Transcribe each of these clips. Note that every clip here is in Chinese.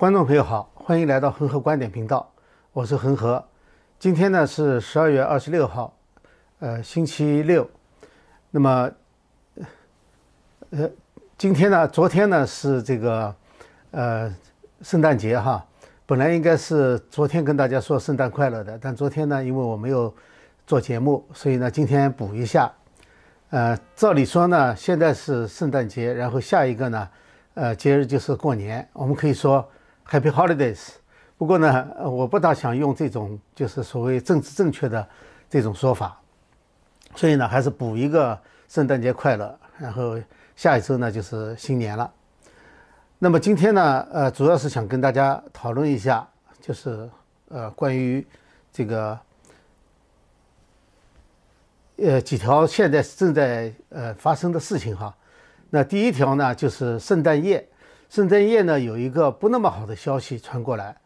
观众朋友好，欢迎来到恒河观点频道，我是恒河。今天呢是十二月二十六号，呃，星期六。那么，呃，今天呢，昨天呢是这个呃圣诞节哈，本来应该是昨天跟大家说圣诞快乐的，但昨天呢，因为我没有做节目，所以呢今天补一下。呃，照理说呢，现在是圣诞节，然后下一个呢，呃，节日就是过年，我们可以说。Happy Holidays。不过呢，我不大想用这种就是所谓政治正确的这种说法，所以呢，还是补一个圣诞节快乐。然后下一周呢就是新年了。那么今天呢，呃，主要是想跟大家讨论一下，就是呃关于这个呃几条现在正在呃发生的事情哈。那第一条呢，就是圣诞夜。圣诞夜呢，有一个不那么好的消息传过来，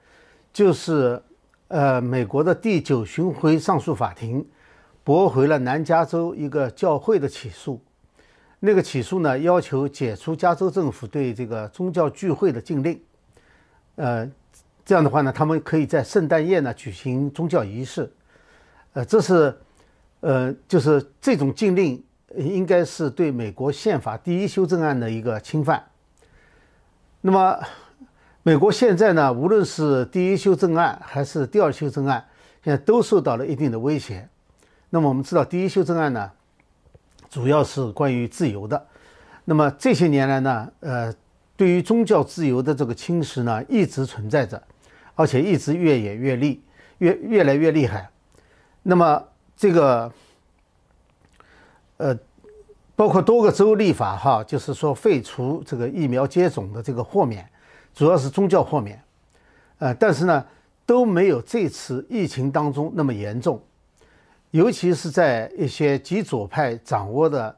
就是，呃，美国的第九巡回上诉法庭驳回了南加州一个教会的起诉。那个起诉呢，要求解除加州政府对这个宗教聚会的禁令。呃，这样的话呢，他们可以在圣诞夜呢举行宗教仪式。呃，这是，呃，就是这种禁令应该是对美国宪法第一修正案的一个侵犯。那么，美国现在呢，无论是第一修正案还是第二修正案，现在都受到了一定的威胁。那么我们知道，第一修正案呢，主要是关于自由的。那么这些年来呢，呃，对于宗教自由的这个侵蚀呢，一直存在着，而且一直越演越厉，越越来越厉害。那么这个，呃。包括多个州立法，哈，就是说废除这个疫苗接种的这个豁免，主要是宗教豁免，呃，但是呢都没有这次疫情当中那么严重，尤其是在一些极左派掌握的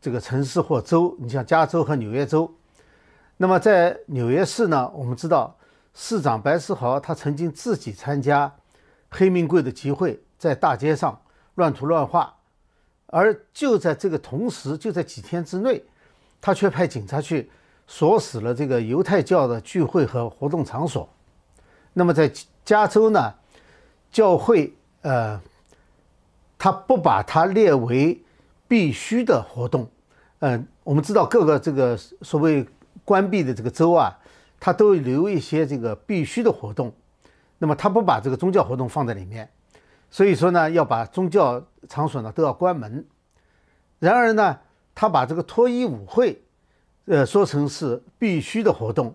这个城市或州，你像加州和纽约州。那么在纽约市呢，我们知道市长白思豪他曾经自己参加黑名贵的集会，在大街上乱涂乱画。而就在这个同时，就在几天之内，他却派警察去锁死了这个犹太教的聚会和活动场所。那么在加州呢，教会呃，他不把它列为必须的活动。嗯，我们知道各个这个所谓关闭的这个州啊，他都留一些这个必须的活动。那么他不把这个宗教活动放在里面。所以说呢，要把宗教场所呢都要关门。然而呢，他把这个脱衣舞会，呃，说成是必须的活动，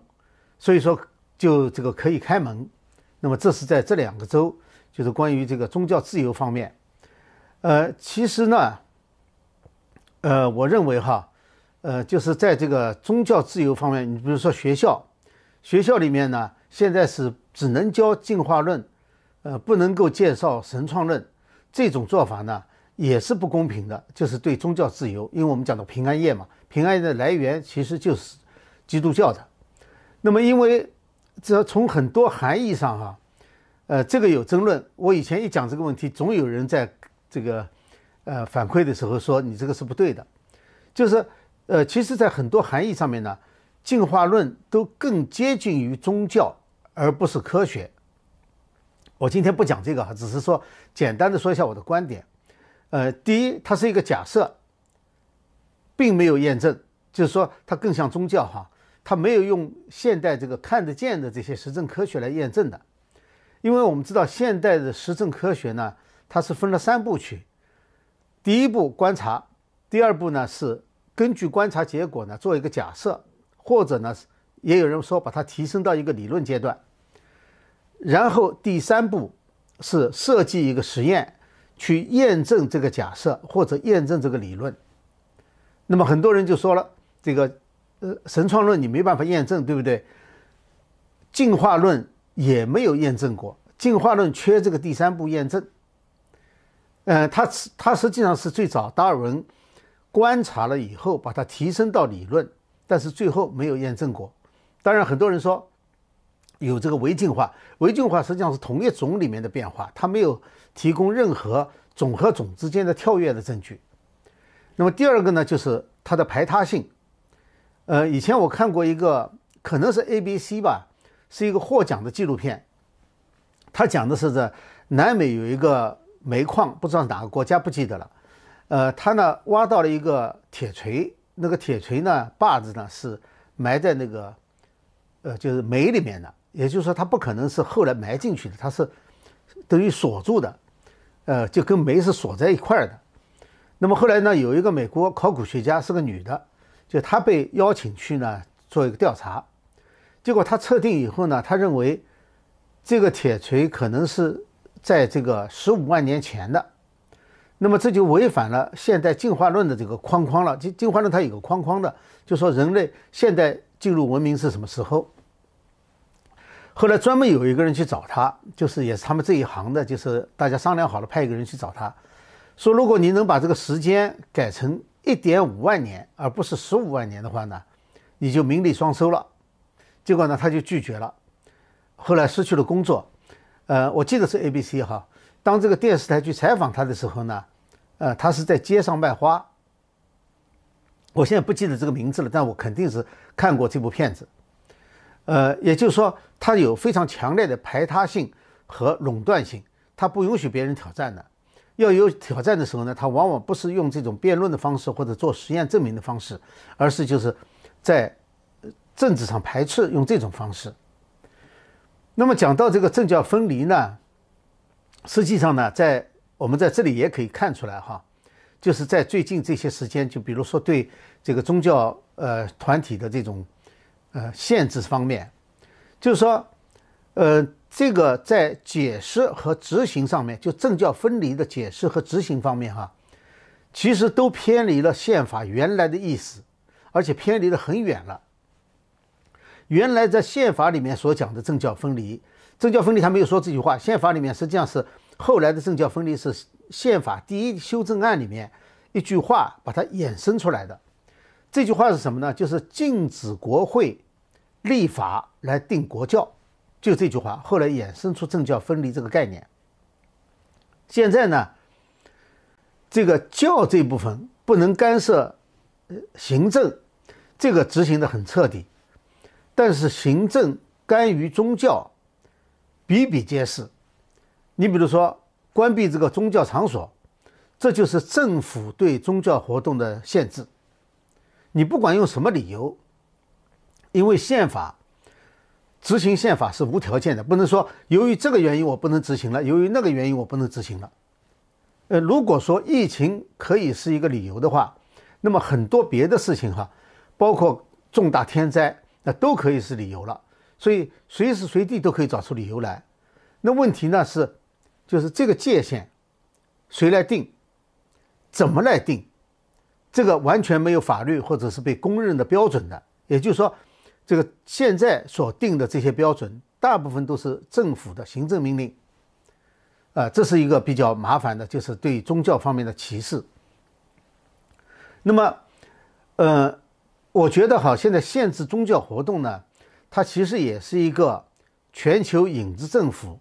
所以说就这个可以开门。那么这是在这两个州，就是关于这个宗教自由方面。呃，其实呢，呃，我认为哈，呃，就是在这个宗教自由方面，你比如说学校，学校里面呢，现在是只能教进化论。呃，不能够介绍神创论，这种做法呢也是不公平的，就是对宗教自由。因为我们讲到平安夜嘛，平安夜的来源其实就是基督教的。那么，因为这从很多含义上哈，呃，这个有争论。我以前一讲这个问题，总有人在这个呃反馈的时候说你这个是不对的。就是呃，其实，在很多含义上面呢，进化论都更接近于宗教，而不是科学。我今天不讲这个哈，只是说简单的说一下我的观点。呃，第一，它是一个假设，并没有验证，就是说它更像宗教哈，它没有用现代这个看得见的这些实证科学来验证的。因为我们知道现代的实证科学呢，它是分了三部曲，第一步观察，第二步呢是根据观察结果呢做一个假设，或者呢也有人说把它提升到一个理论阶段。然后第三步是设计一个实验，去验证这个假设或者验证这个理论。那么很多人就说了，这个呃神创论你没办法验证，对不对？进化论也没有验证过，进化论缺这个第三步验证。呃，它它实际上是最早达尔文观察了以后把它提升到理论，但是最后没有验证过。当然很多人说。有这个微进化，微进化实际上是同一种里面的变化，它没有提供任何种和种之间的跳跃的证据。那么第二个呢，就是它的排他性。呃，以前我看过一个，可能是 ABC 吧，是一个获奖的纪录片。他讲的是在南美有一个煤矿，不知道哪个国家不记得了。呃，他呢挖到了一个铁锤，那个铁锤呢把子呢是埋在那个呃就是煤里面的，也就是说它不可能是后来埋进去的，它是等于锁住的，呃，就跟煤是锁在一块儿的。那么后来呢，有一个美国考古学家是个女的，就她被邀请去呢做一个调查，结果她测定以后呢，她认为。这个铁锤可能是在这个十五万年前的，那么这就违反了现代进化论的这个框框了。进进化论它有个框框的，就说人类现代进入文明是什么时候？后来专门有一个人去找他，就是也是他们这一行的，就是大家商量好了派一个人去找他，说如果你能把这个时间改成一点五万年，而不是十五万年的话呢，你就名利双收了。结果呢，他就拒绝了。后来失去了工作，呃，我记得是 A B C 哈。当这个电视台去采访他的时候呢，呃，他是在街上卖花。我现在不记得这个名字了，但我肯定是看过这部片子。呃，也就是说，他有非常强烈的排他性和垄断性，他不允许别人挑战的。要有挑战的时候呢，他往往不是用这种辩论的方式或者做实验证明的方式，而是就是在政治上排斥用这种方式。那么讲到这个政教分离呢，实际上呢，在我们在这里也可以看出来哈，就是在最近这些时间，就比如说对这个宗教呃团体的这种呃限制方面，就是说，呃，这个在解释和执行上面，就政教分离的解释和执行方面哈，其实都偏离了宪法原来的意思，而且偏离的很远了。原来在宪法里面所讲的政教分离，政教分离他没有说这句话。宪法里面实际上是后来的政教分离是宪法第一修正案里面一句话把它衍生出来的。这句话是什么呢？就是禁止国会立法来定国教，就这句话。后来衍生出政教分离这个概念。现在呢，这个教这部分不能干涉行政，这个执行的很彻底。但是行政干预宗教比比皆是，你比如说关闭这个宗教场所，这就是政府对宗教活动的限制。你不管用什么理由，因为宪法执行宪法是无条件的，不能说由于这个原因我不能执行了，由于那个原因我不能执行了。呃，如果说疫情可以是一个理由的话，那么很多别的事情哈，包括重大天灾。那都可以是理由了，所以随时随地都可以找出理由来。那问题呢是，就是这个界限谁来定，怎么来定，这个完全没有法律或者是被公认的标准的。也就是说，这个现在所定的这些标准，大部分都是政府的行政命令。啊，这是一个比较麻烦的，就是对宗教方面的歧视。那么，呃。我觉得哈，现在限制宗教活动呢，它其实也是一个全球影子政府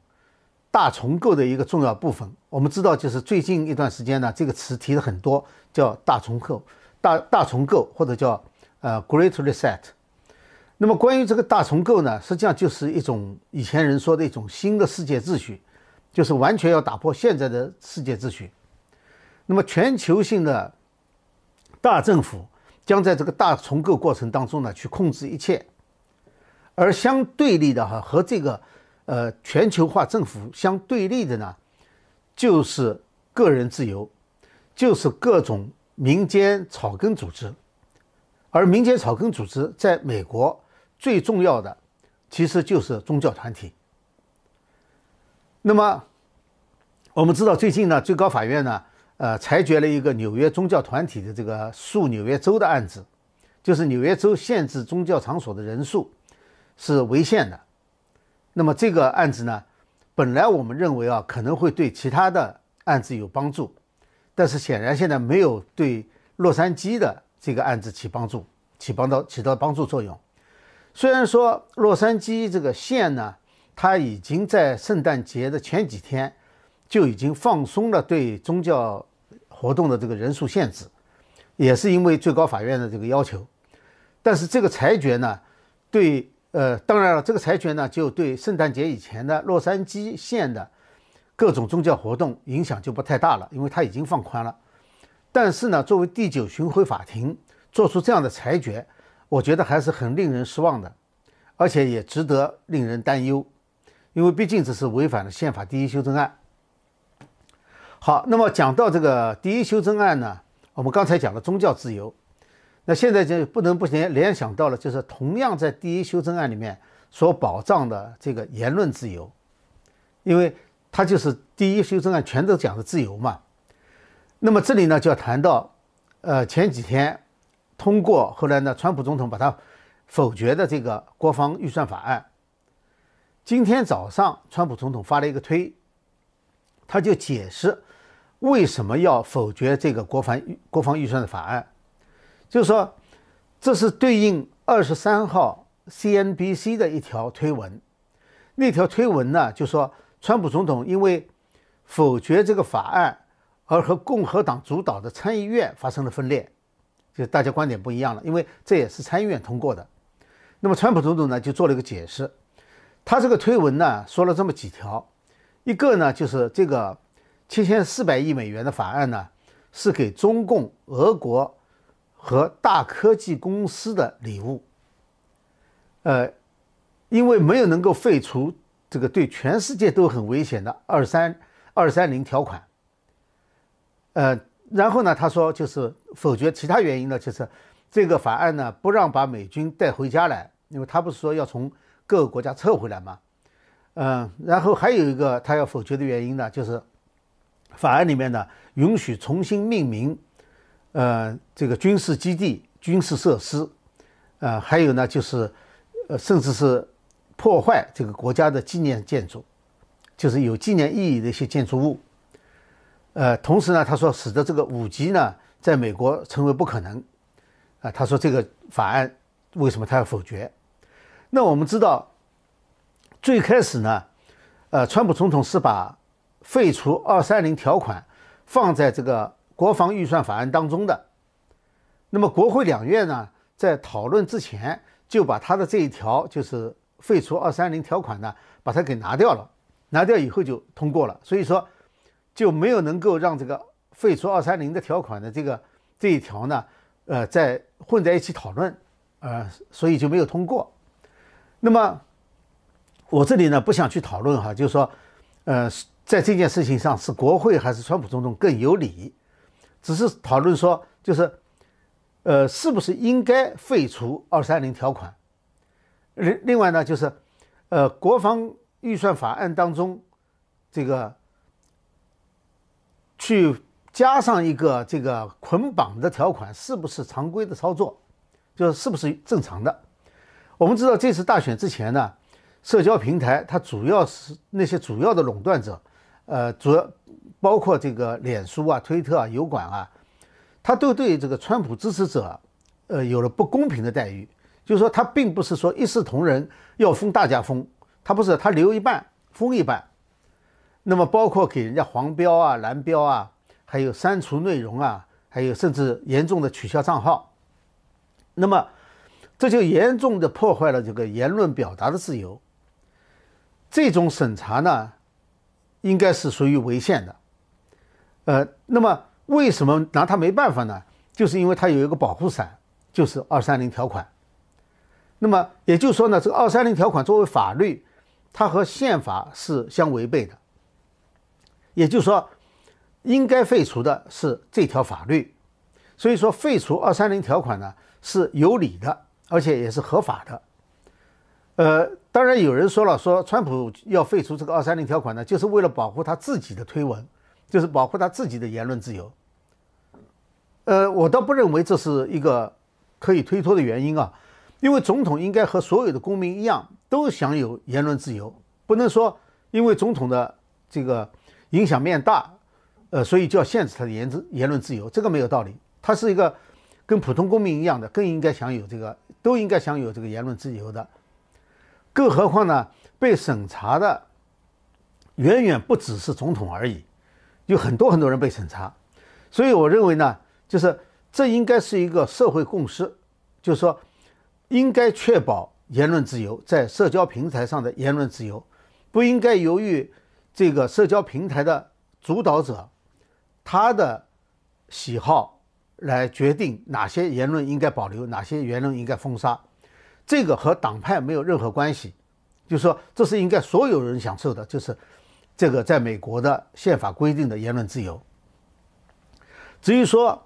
大重构的一个重要部分。我们知道，就是最近一段时间呢，这个词提的很多，叫大重构、大大重构或者叫呃 Great Reset。那么关于这个大重构呢，实际上就是一种以前人说的一种新的世界秩序，就是完全要打破现在的世界秩序。那么全球性的大政府。将在这个大重构过程当中呢，去控制一切，而相对立的哈和这个呃全球化政府相对立的呢，就是个人自由，就是各种民间草根组织，而民间草根组织在美国最重要的其实就是宗教团体。那么我们知道最近呢，最高法院呢。呃，裁决了一个纽约宗教团体的这个诉纽约州的案子，就是纽约州限制宗教场所的人数是违宪的。那么这个案子呢，本来我们认为啊可能会对其他的案子有帮助，但是显然现在没有对洛杉矶的这个案子起帮助，起帮到起到帮助作用。虽然说洛杉矶这个县呢，它已经在圣诞节的前几天就已经放松了对宗教。活动的这个人数限制，也是因为最高法院的这个要求，但是这个裁决呢，对呃，当然了，这个裁决呢，就对圣诞节以前的洛杉矶县的各种宗教活动影响就不太大了，因为它已经放宽了。但是呢，作为第九巡回法庭做出这样的裁决，我觉得还是很令人失望的，而且也值得令人担忧，因为毕竟这是违反了宪法第一修正案。好，那么讲到这个第一修正案呢，我们刚才讲了宗教自由。那现在就不能不联联想到了，就是同样在第一修正案里面所保障的这个言论自由，因为它就是第一修正案全都讲的自由嘛。那么这里呢就要谈到，呃，前几天通过，后来呢，川普总统把它否决的这个国防预算法案。今天早上，川普总统发了一个推，他就解释为什么要否决这个国防国防预算的法案。就是说，这是对应二十三号 CNBC 的一条推文。那条推文呢，就说川普总统因为否决这个法案而和共和党主导的参议院发生了分裂，就大家观点不一样了。因为这也是参议院通过的。那么川普总统呢就做了一个解释，他这个推文呢说了这么几条，一个呢就是这个七千四百亿美元的法案呢是给中共、俄国。和大科技公司的礼物，呃，因为没有能够废除这个对全世界都很危险的二三二三零条款，呃，然后呢，他说就是否决其他原因呢，就是这个法案呢不让把美军带回家来，因为他不是说要从各个国家撤回来吗？嗯，然后还有一个他要否决的原因呢，就是法案里面呢允许重新命名。呃，这个军事基地、军事设施，呃，还有呢，就是，呃，甚至是破坏这个国家的纪念建筑，就是有纪念意义的一些建筑物。呃，同时呢，他说使得这个五级呢，在美国成为不可能。啊，他说这个法案为什么他要否决？那我们知道，最开始呢，呃，川普总统是把废除二三零条款放在这个。国防预算法案当中的，那么国会两院呢，在讨论之前就把他的这一条，就是废除二三零条款呢，把它给拿掉了，拿掉以后就通过了，所以说就没有能够让这个废除二三零的条款的这个这一条呢，呃，在混在一起讨论，呃，所以就没有通过。那么我这里呢不想去讨论哈，就是说，呃，在这件事情上是国会还是川普总统更有理？只是讨论说，就是，呃，是不是应该废除二三零条款？另另外呢，就是，呃，国防预算法案当中，这个去加上一个这个捆绑的条款，是不是常规的操作？就是是不是正常的？我们知道这次大选之前呢，社交平台它主要是那些主要的垄断者，呃，主要。包括这个脸书啊、推特啊、油管啊，他都对这个川普支持者，呃，有了不公平的待遇。就是说，他并不是说一视同仁，要封大家封，他不是，他留一半封一半。那么，包括给人家黄标啊、蓝标啊，还有删除内容啊，还有甚至严重的取消账号。那么，这就严重的破坏了这个言论表达的自由。这种审查呢，应该是属于违宪的。呃，那么为什么拿他没办法呢？就是因为他有一个保护伞，就是二三零条款。那么也就是说呢，这个二三零条款作为法律，它和宪法是相违背的。也就是说，应该废除的是这条法律。所以说，废除二三零条款呢是有理的，而且也是合法的。呃，当然有人说了，说川普要废除这个二三零条款呢，就是为了保护他自己的推文。就是保护他自己的言论自由，呃，我倒不认为这是一个可以推脱的原因啊，因为总统应该和所有的公民一样，都享有言论自由，不能说因为总统的这个影响面大，呃，所以就要限制他的言之言论自由，这个没有道理。他是一个跟普通公民一样的，更应该享有这个，都应该享有这个言论自由的。更何况呢，被审查的远远不只是总统而已。有很多很多人被审查，所以我认为呢，就是这应该是一个社会共识，就是说，应该确保言论自由，在社交平台上的言论自由，不应该由于这个社交平台的主导者他的喜好来决定哪些言论应该保留，哪些言论应该封杀。这个和党派没有任何关系，就是说这是应该所有人享受的，就是这个在美国的宪法规定的言论自由。至于说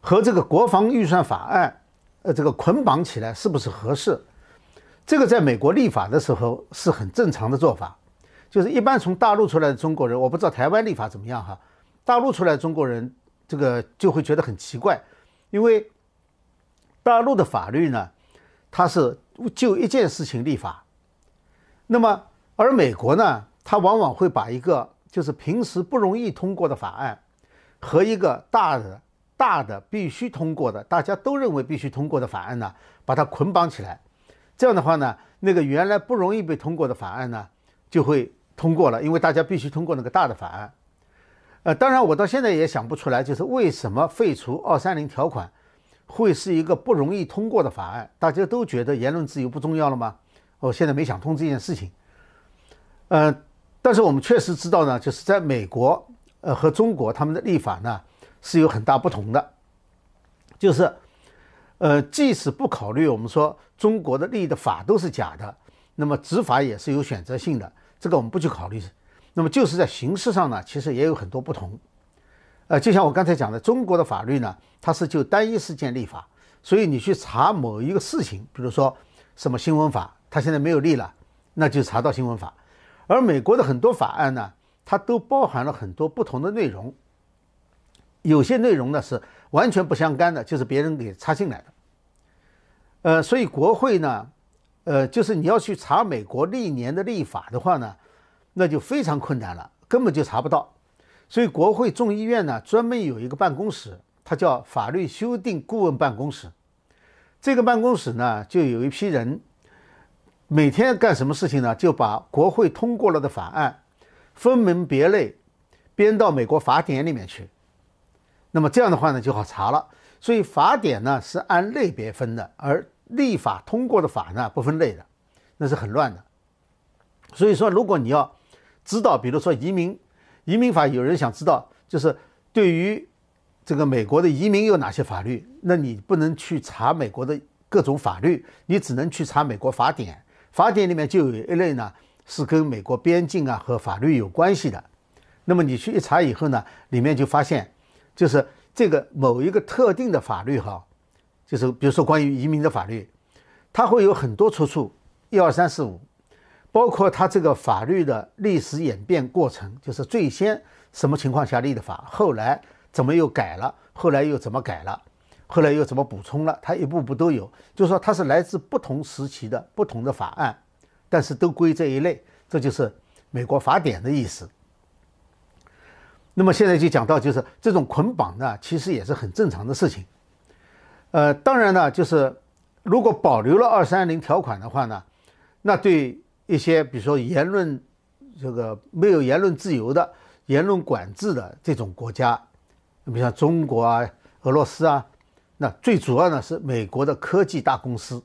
和这个国防预算法案，呃，这个捆绑起来是不是合适？这个在美国立法的时候是很正常的做法，就是一般从大陆出来的中国人，我不知道台湾立法怎么样哈，大陆出来的中国人这个就会觉得很奇怪，因为大陆的法律呢。它是就一件事情立法，那么而美国呢，它往往会把一个就是平时不容易通过的法案，和一个大的大的必须通过的，大家都认为必须通过的法案呢，把它捆绑起来。这样的话呢，那个原来不容易被通过的法案呢，就会通过了，因为大家必须通过那个大的法案。呃，当然我到现在也想不出来，就是为什么废除二三零条款。会是一个不容易通过的法案，大家都觉得言论自由不重要了吗？我现在没想通这件事情。呃，但是我们确实知道呢，就是在美国，呃和中国他们的立法呢是有很大不同的。就是，呃，即使不考虑我们说中国的立的法都是假的，那么执法也是有选择性的，这个我们不去考虑。那么就是在形式上呢，其实也有很多不同。呃，就像我刚才讲的，中国的法律呢，它是就单一事件立法，所以你去查某一个事情，比如说什么新闻法，它现在没有立了，那就查到新闻法。而美国的很多法案呢，它都包含了很多不同的内容，有些内容呢是完全不相干的，就是别人给插进来的。呃，所以国会呢，呃，就是你要去查美国历年的立法的话呢，那就非常困难了，根本就查不到。所以，国会众议院呢，专门有一个办公室，它叫法律修订顾问办公室。这个办公室呢，就有一批人，每天干什么事情呢？就把国会通过了的法案，分门别类编到美国法典里面去。那么这样的话呢，就好查了。所以法典呢是按类别分的，而立法通过的法呢不分类的，那是很乱的。所以说，如果你要知道，比如说移民。移民法有人想知道，就是对于这个美国的移民有哪些法律？那你不能去查美国的各种法律，你只能去查美国法典。法典里面就有一类呢，是跟美国边境啊和法律有关系的。那么你去一查以后呢，里面就发现，就是这个某一个特定的法律哈，就是比如说关于移民的法律，它会有很多出处，一二三四五。包括它这个法律的历史演变过程，就是最先什么情况下立的法，后来怎么又改了，后来又怎么改了，后来又怎么补充了，它一步步都有。就是说它是来自不同时期的不同的法案，但是都归这一类，这就是美国法典的意思。那么现在就讲到，就是这种捆绑呢，其实也是很正常的事情。呃，当然呢，就是如果保留了二三零条款的话呢，那对。一些比如说言论，这个没有言论自由的、言论管制的这种国家，你比如像中国啊、俄罗斯啊，那最主要呢是美国的科技大公司，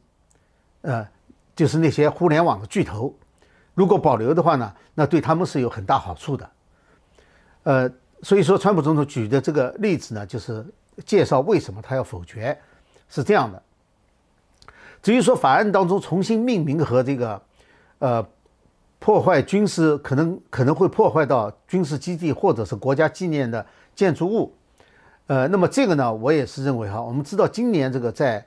呃，就是那些互联网的巨头，如果保留的话呢，那对他们是有很大好处的。呃，所以说川普总统举的这个例子呢，就是介绍为什么他要否决，是这样的。至于说法案当中重新命名和这个。呃，破坏军事可能可能会破坏到军事基地或者是国家纪念的建筑物，呃，那么这个呢，我也是认为哈，我们知道今年这个在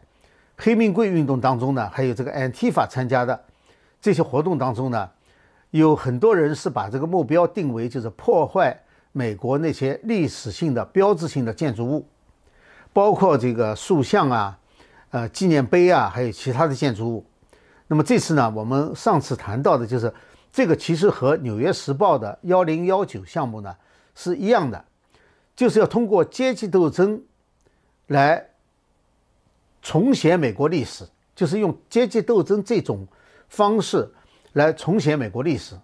黑命贵运动当中呢，还有这个 Antifa 参加的这些活动当中呢，有很多人是把这个目标定为就是破坏美国那些历史性的标志性的建筑物，包括这个塑像啊、呃纪念碑啊，还有其他的建筑物。那么这次呢，我们上次谈到的就是这个，其实和《纽约时报》的幺零幺九项目呢是一样的，就是要通过阶级斗争来重写美国历史，就是用阶级斗争这种方式来重写美国历史。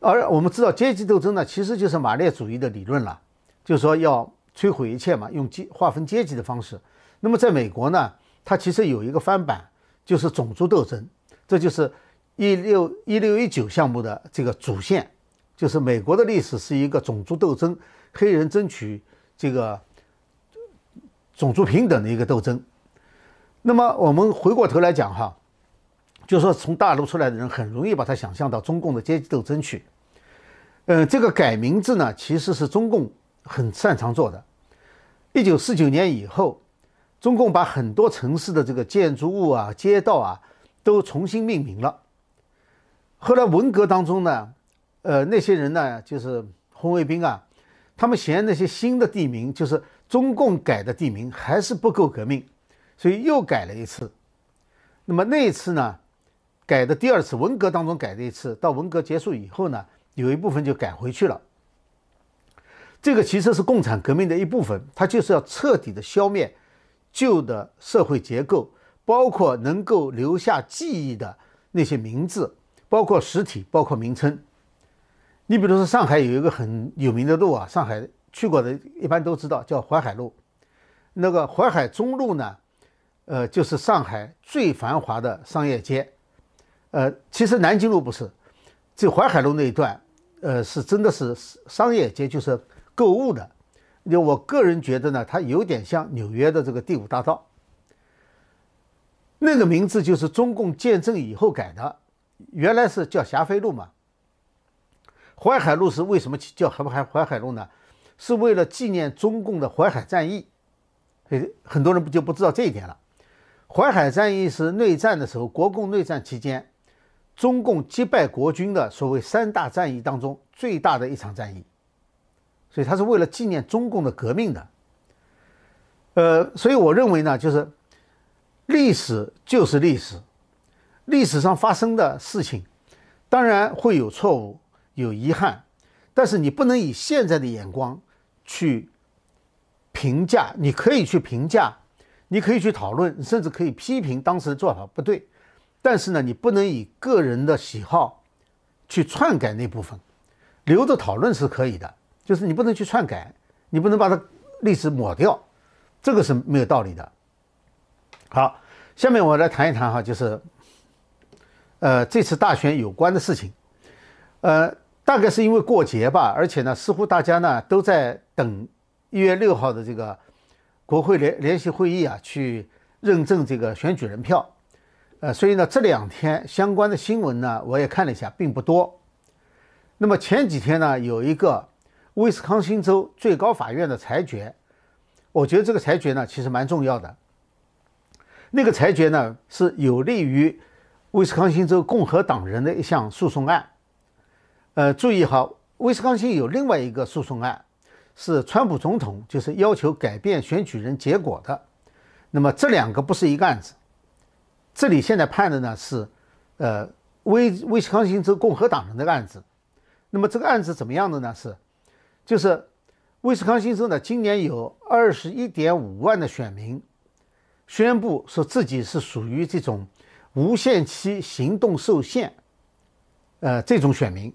而我们知道，阶级斗争呢，其实就是马列主义的理论了，就是说要摧毁一切嘛，用阶划分阶级的方式。那么在美国呢，它其实有一个翻版。就是种族斗争，这就是一六一六一九项目的这个主线，就是美国的历史是一个种族斗争，黑人争取这个种族平等的一个斗争。那么我们回过头来讲哈，就说从大陆出来的人很容易把它想象到中共的阶级斗争去。嗯，这个改名字呢，其实是中共很擅长做的。一九四九年以后，中共把很多城市的这个建筑物啊、街道啊都重新命名了。后来文革当中呢，呃，那些人呢，就是红卫兵啊，他们嫌那些新的地名，就是中共改的地名还是不够革命。所以又改了一次，那么那一次呢，改的第二次文革当中改的一次，到文革结束以后呢，有一部分就改回去了。这个其实是共产革命的一部分，它就是要彻底的消灭旧的社会结构，包括能够留下记忆的那些名字，包括实体，包括名称。你比如说上海有一个很有名的路啊，上海去过的一般都知道，叫淮海路。那个淮海中路呢？呃，就是上海最繁华的商业街，呃，其实南京路不是，这淮海路那一段，呃，是真的是商业街，就是购物的。就我个人觉得呢，它有点像纽约的这个第五大道。那个名字就是中共建政以后改的，原来是叫霞飞路嘛。淮海路是为什么叫淮海淮海路呢？是为了纪念中共的淮海战役，诶，很多人不就不知道这一点了。淮海战役是内战的时候，国共内战期间，中共击败国军的所谓三大战役当中最大的一场战役，所以它是为了纪念中共的革命的。呃，所以我认为呢，就是历史就是历史，历史上发生的事情，当然会有错误、有遗憾，但是你不能以现在的眼光去评价，你可以去评价。你可以去讨论，甚至可以批评当时的做法不对，但是呢，你不能以个人的喜好去篡改那部分，留着讨论是可以的，就是你不能去篡改，你不能把它历史抹掉，这个是没有道理的。好，下面我来谈一谈哈，就是呃这次大选有关的事情，呃，大概是因为过节吧，而且呢，似乎大家呢都在等一月六号的这个。国会联联席会议啊，去认证这个选举人票，呃，所以呢，这两天相关的新闻呢，我也看了一下，并不多。那么前几天呢，有一个威斯康星州最高法院的裁决，我觉得这个裁决呢，其实蛮重要的。那个裁决呢，是有利于威斯康星州共和党人的一项诉讼案。呃，注意哈，威斯康星有另外一个诉讼案。是川普总统就是要求改变选举人结果的，那么这两个不是一个案子。这里现在判的呢是，呃，威威斯康星州共和党人的案子。那么这个案子怎么样的呢？是，就是威斯康星州呢今年有二十一点五万的选民宣布说自己是属于这种无限期行动受限，呃，这种选民，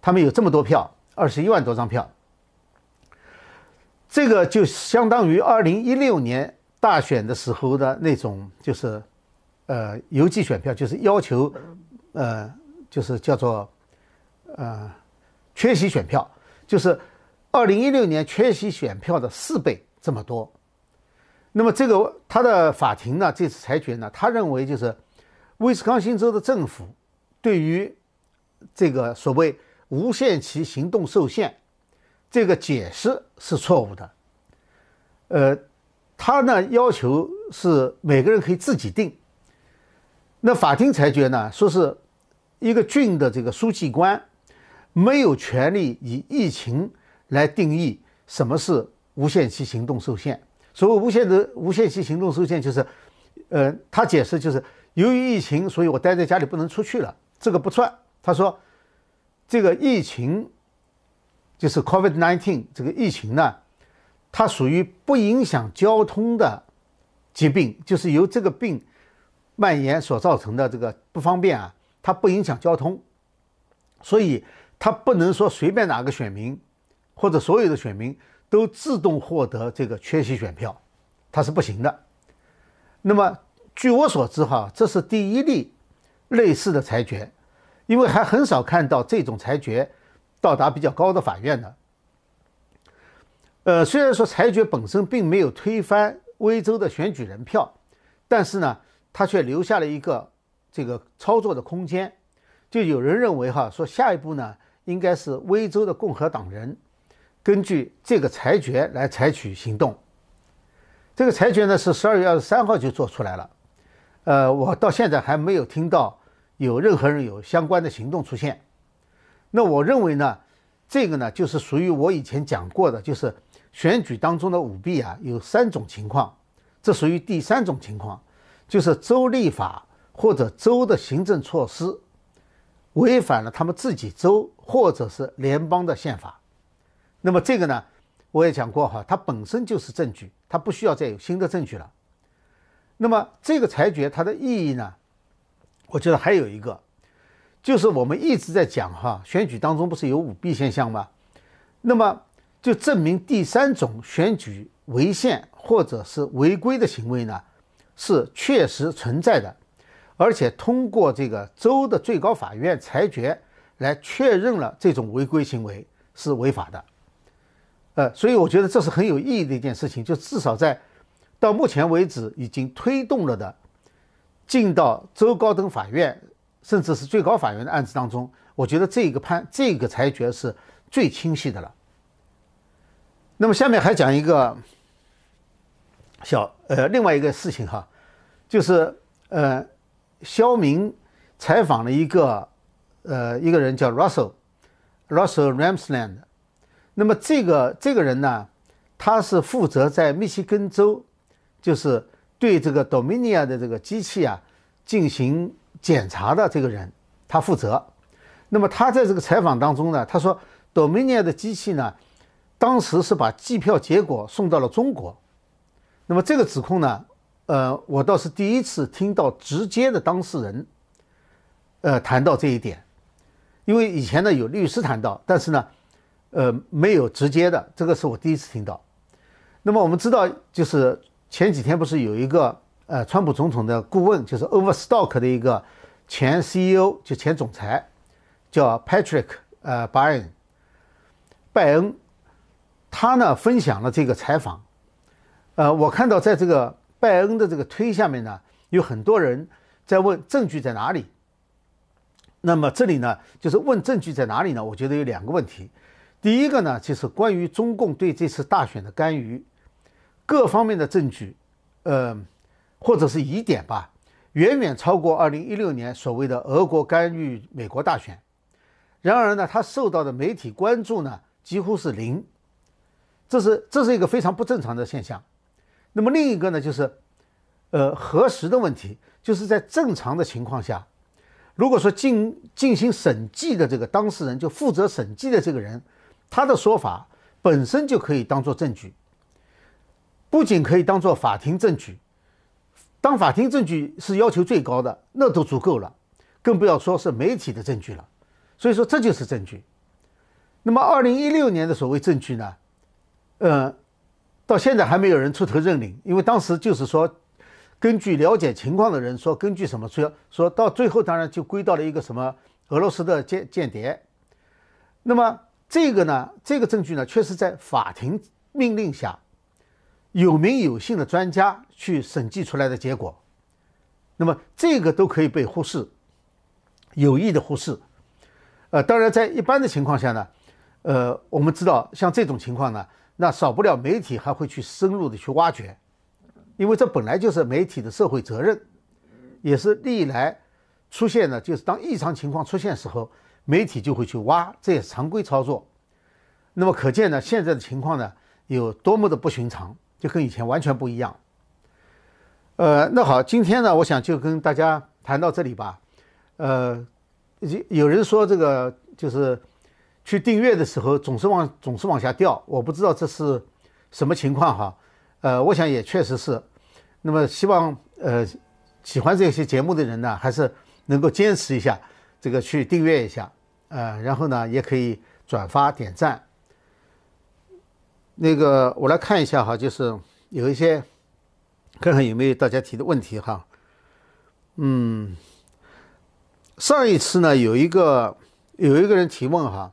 他们有这么多票，二十一万多张票。这个就相当于二零一六年大选的时候的那种，就是，呃，邮寄选票，就是要求，呃，就是叫做，呃，缺席选票，就是二零一六年缺席选票的四倍这么多。那么这个他的法庭呢，这次裁决呢，他认为就是威斯康星州的政府对于这个所谓无限期行动受限。这个解释是错误的，呃，他呢要求是每个人可以自己定。那法庭裁决呢，说是一个郡的这个书记官没有权利以疫情来定义什么是无限期行动受限。所谓无限的无限期行动受限，就是，呃，他解释就是由于疫情，所以我待在家里不能出去了，这个不算。他说，这个疫情。就是 COVID-19 这个疫情呢，它属于不影响交通的疾病，就是由这个病蔓延所造成的这个不方便啊，它不影响交通，所以它不能说随便哪个选民或者所有的选民都自动获得这个缺席选票，它是不行的。那么据我所知哈，这是第一例类似的裁决，因为还很少看到这种裁决到达比较高的法院的。呃，虽然说裁决本身并没有推翻威州的选举人票，但是呢，他却留下了一个这个操作的空间。就有人认为哈，说下一步呢，应该是威州的共和党人根据这个裁决来采取行动。这个裁决呢是十二月二十三号就做出来了，呃，我到现在还没有听到有任何人有相关的行动出现。那我认为呢，这个呢就是属于我以前讲过的，就是选举当中的舞弊啊，有三种情况，这属于第三种情况，就是州立法或者州的行政措施。违反了他们自己州或者是联邦的宪法，那么这个呢，我也讲过哈，它本身就是证据，它不需要再有新的证据了。那么这个裁决它的意义呢，我觉得还有一个，就是我们一直在讲哈，选举当中不是有舞弊现象吗？那么就证明第三种选举违宪或者是违规的行为呢，是确实存在的。而且通过这个州的最高法院裁决来确认了这种违规行为是违法的，呃，所以我觉得这是很有意义的一件事情。就至少在到目前为止已经推动了的进到州高等法院甚至是最高法院的案子当中，我觉得这个判这个裁决是最清晰的了。那么下面还讲一个小呃另外一个事情哈，就是呃。肖明采访了一个，呃，一个人叫 Russell，Russell Ramsland。那么这个这个人呢，他是负责在密西根州，就是对这个 Dominia 的这个机器啊进行检查的这个人，他负责。那么他在这个采访当中呢，他说 Dominia 的机器呢，当时是把计票结果送到了中国。那么这个指控呢？呃，我倒是第一次听到直接的当事人，呃，谈到这一点，因为以前呢有律师谈到，但是呢，呃，没有直接的，这个是我第一次听到。那么我们知道，就是前几天不是有一个呃，川普总统的顾问，就是 Overstock 的一个前 CEO，就前总裁，叫 Patrick 呃拜恩，拜恩，他呢分享了这个采访，呃，我看到在这个。拜恩的这个推下面呢，有很多人在问证据在哪里。那么这里呢，就是问证据在哪里呢？我觉得有两个问题。第一个呢，就是关于中共对这次大选的干预，各方面的证据，呃，或者是疑点吧，远远超过2016年所谓的俄国干预美国大选。然而呢，他受到的媒体关注呢，几乎是零。这是这是一个非常不正常的现象。那么另一个呢，就是，呃，核实的问题，就是在正常的情况下，如果说进进行审计的这个当事人，就负责审计的这个人，他的说法本身就可以当做证据，不仅可以当做法庭证据，当法庭证据是要求最高的，那都足够了，更不要说是媒体的证据了。所以说这就是证据。那么二零一六年的所谓证据呢，呃。到现在还没有人出头认领，因为当时就是说，根据了解情况的人说，根据什么说，说到最后当然就归到了一个什么俄罗斯的间间谍。那么这个呢，这个证据呢，确实在法庭命令下，有名有姓的专家去审计出来的结果。那么这个都可以被忽视，有意的忽视。呃，当然在一般的情况下呢，呃，我们知道像这种情况呢。那少不了媒体还会去深入的去挖掘，因为这本来就是媒体的社会责任，也是历来出现的，就是当异常情况出现时候，媒体就会去挖，这也是常规操作。那么可见呢，现在的情况呢有多么的不寻常，就跟以前完全不一样。呃，那好，今天呢，我想就跟大家谈到这里吧。呃，有有人说这个就是。去订阅的时候总是往总是往下掉，我不知道这是什么情况哈，呃，我想也确实是。那么希望呃喜欢这些节目的人呢，还是能够坚持一下，这个去订阅一下，呃，然后呢也可以转发点赞。那个我来看一下哈，就是有一些看看有没有大家提的问题哈，嗯，上一次呢，有一个有一个人提问哈，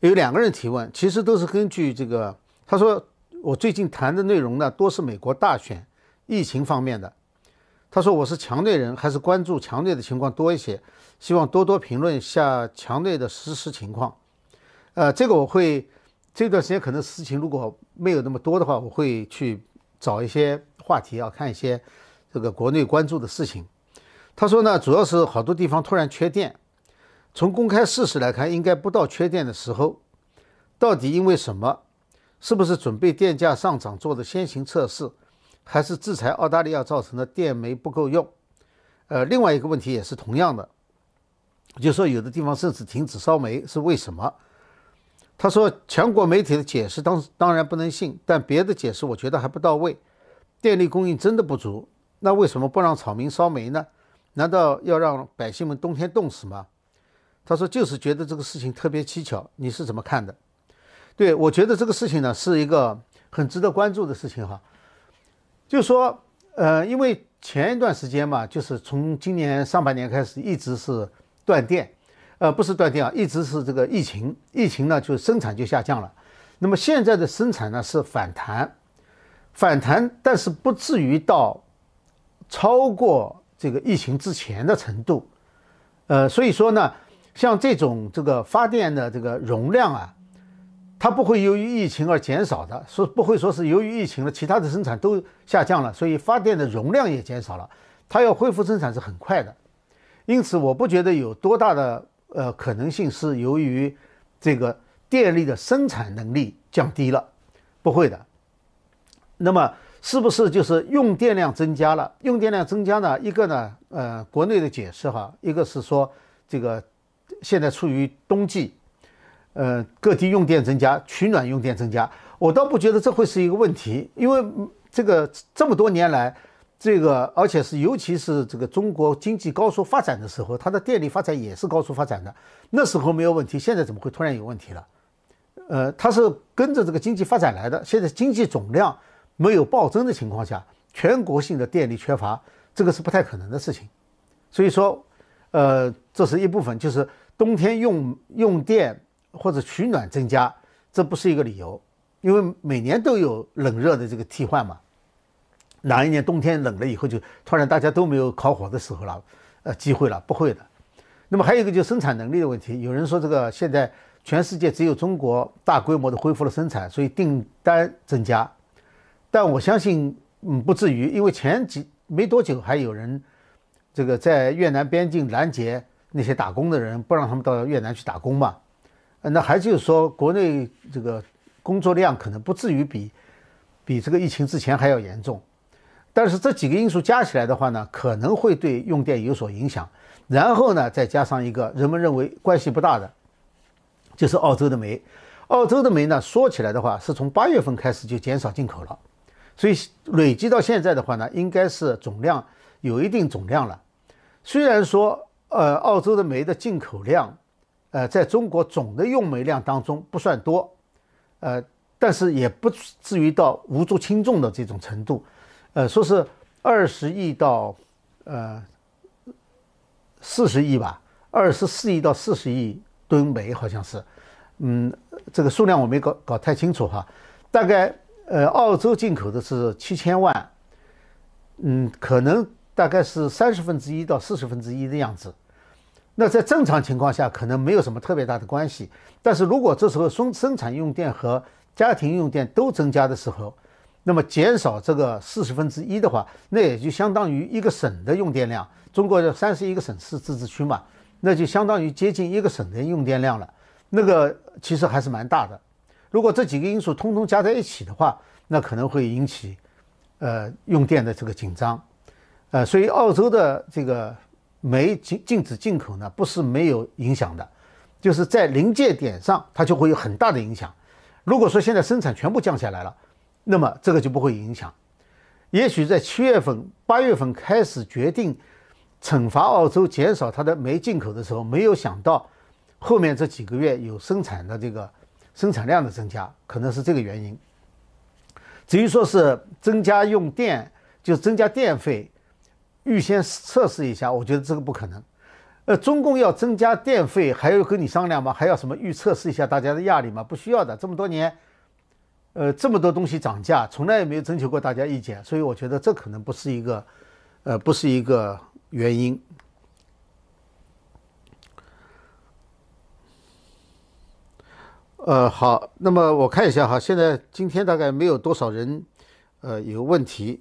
有两个人提问，其实都是根据这个。他说我最近谈的内容呢，多是美国大选、疫情方面的。他说我是强队人，还是关注强队的情况多一些，希望多多评论下墙内的实时情况。呃，这个我会这段时间可能事情如果没有那么多的话，我会去找一些话题啊，看一些这个国内关注的事情。他说呢，主要是好多地方突然缺电，从公开事实来看，应该不到缺电的时候。到底因为什么？是不是准备电价上涨做的先行测试，还是制裁澳大利亚造成的电煤不够用？呃，另外一个问题也是同样的，就说有的地方甚至停止烧煤是为什么？他说，全国媒体的解释当当然不能信，但别的解释我觉得还不到位。电力供应真的不足，那为什么不让草民烧煤呢？难道要让百姓们冬天冻死吗？他说，就是觉得这个事情特别蹊跷。你是怎么看的？对我觉得这个事情呢，是一个很值得关注的事情哈。就说，呃，因为前一段时间嘛，就是从今年上半年开始一直是断电，呃，不是断电啊，一直是这个疫情，疫情呢就生产就下降了。那么现在的生产呢是反弹，反弹，但是不至于到超过。这个疫情之前的程度，呃，所以说呢，像这种这个发电的这个容量啊，它不会由于疫情而减少的，说不会说是由于疫情了，其他的生产都下降了，所以发电的容量也减少了，它要恢复生产是很快的，因此我不觉得有多大的呃可能性是由于这个电力的生产能力降低了，不会的，那么。是不是就是用电量增加了？用电量增加呢？一个呢，呃，国内的解释哈，一个是说这个现在处于冬季，呃，各地用电增加，取暖用电增加。我倒不觉得这会是一个问题，因为这个这么多年来，这个而且是尤其是这个中国经济高速发展的时候，它的电力发展也是高速发展的，那时候没有问题，现在怎么会突然有问题了？呃，它是跟着这个经济发展来的，现在经济总量。没有暴增的情况下，全国性的电力缺乏，这个是不太可能的事情。所以说，呃，这是一部分，就是冬天用用电或者取暖增加，这不是一个理由，因为每年都有冷热的这个替换嘛。哪一年冬天冷了以后，就突然大家都没有烤火的时候了，呃，机会了，不会的。那么还有一个就是生产能力的问题，有人说这个现在全世界只有中国大规模的恢复了生产，所以订单增加。但我相信，嗯，不至于，因为前几没多久还有人，这个在越南边境拦截那些打工的人，不让他们到越南去打工嘛。那还就是说，国内这个工作量可能不至于比比这个疫情之前还要严重。但是这几个因素加起来的话呢，可能会对用电有所影响。然后呢，再加上一个人们认为关系不大的，就是澳洲的煤。澳洲的煤呢，说起来的话，是从八月份开始就减少进口了。所以累积到现在的话呢，应该是总量有一定总量了。虽然说，呃，澳洲的煤的进口量，呃，在中国总的用煤量当中不算多，呃，但是也不至于到无足轻重的这种程度。呃，说是二十亿到呃四十亿吧，二十四亿到四十亿吨煤好像是，嗯，这个数量我没搞搞太清楚哈，大概。呃，澳洲进口的是七千万，嗯，可能大概是三十分之一到四十分之一的样子。那在正常情况下，可能没有什么特别大的关系。但是如果这时候生生产用电和家庭用电都增加的时候，那么减少这个四十分之一的话，那也就相当于一个省的用电量。中国的三十一个省市自治区嘛，那就相当于接近一个省的用电量了。那个其实还是蛮大的。如果这几个因素通通加在一起的话，那可能会引起，呃，用电的这个紧张，呃，所以澳洲的这个煤禁禁止进口呢，不是没有影响的，就是在临界点上它就会有很大的影响。如果说现在生产全部降下来了，那么这个就不会影响。也许在七月份、八月份开始决定惩罚澳洲减少它的煤进口的时候，没有想到后面这几个月有生产的这个。生产量的增加可能是这个原因。至于说是增加用电，就增加电费，预先测试一下，我觉得这个不可能。呃，中共要增加电费，还要跟你商量吗？还要什么预测试一下大家的压力吗？不需要的。这么多年，呃，这么多东西涨价，从来也没有征求过大家意见，所以我觉得这可能不是一个，呃，不是一个原因。呃，好，那么我看一下哈，现在今天大概没有多少人，呃，有问题。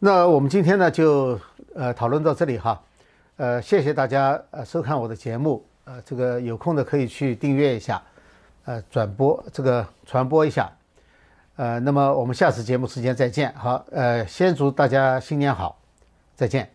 那我们今天呢就呃讨论到这里哈，呃，谢谢大家呃收看我的节目，呃，这个有空的可以去订阅一下，呃，转播这个传播一下，呃，那么我们下次节目时间再见，好，呃，先祝大家新年好，再见。